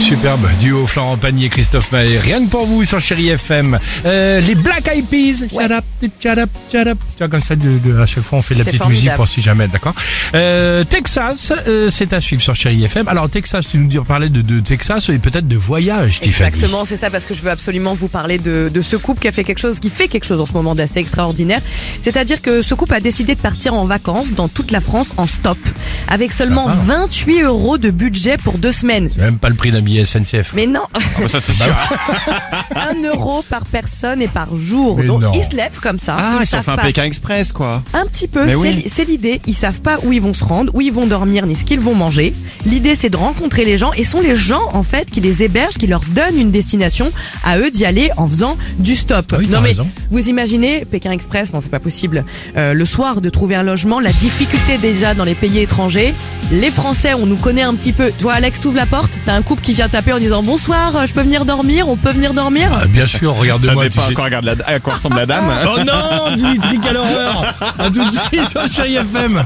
Superbe duo Florent Pagny et Christophe Maé. Rien que pour vous sur Chéri FM. Euh, les Black Eyed Peas. Shut up, shut up, shut up. Tu vois, comme ça, de, de- à chaque fois, on fait de la petite formidable. musique pour si jamais, d'accord euh, Texas, euh, c'est à suivre sur Chéri FM. Alors, Texas, tu nous parlais de, de Texas et peut-être de voyage. Exactement, c'est ça parce que je veux absolument vous parler de, de ce couple qui a fait quelque chose, qui fait quelque chose en ce moment d'assez extraordinaire. C'est-à-dire que ce couple a décidé de partir en vacances dans toute la France en stop, avec seulement Ça va. 28 euros de budget pour deux semaines. C'est Même pas le prix d'un billet SNCF. Mais non, ça, c'est sûr. 1 euro par personne et par jour. Mais Donc non. ils se lèvent comme ça. Ah, ils ont savent fait un pas. Pékin Express, quoi. Un petit peu, Mais c'est oui. c'est l'idée. Ils savent pas où ils vont se rendre, où ils vont dormir, ni ce qu'ils vont manger. L'idée, c'est de rencontrer les gens et sont les gens, en fait, qui les hébergent, qui leur donnent une destination à eux d'y aller en faisant du stop. Ah oui, t'as non mais raison. Vous imaginez Pékin Express, non c'est pas possible. Euh, le soir de trouver un logement, la difficulté déjà dans les pays étrangers. Les Français, on nous connaît un petit peu. Toi, Alex, t'ouvres la porte, t'as un couple qui vient taper en disant bonsoir, euh, je peux venir dormir, on peut venir dormir? Ah, bien sûr, tu pas encore regarde la, à quoi ressemble la dame. Oh non, Dimitri, quelle horreur À tout de suite sur Chéri FM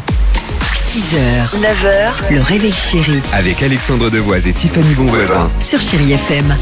6h, 9h, le réveil chéri Avec Alexandre Devoise et Tiffany Bonvoisin. sur Chérie FM.